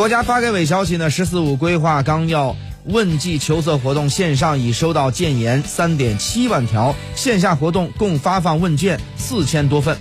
国家发改委消息呢十四五规划纲要问计求策活动线上已收到建言三点七万条线下活动共发放问卷四千多份。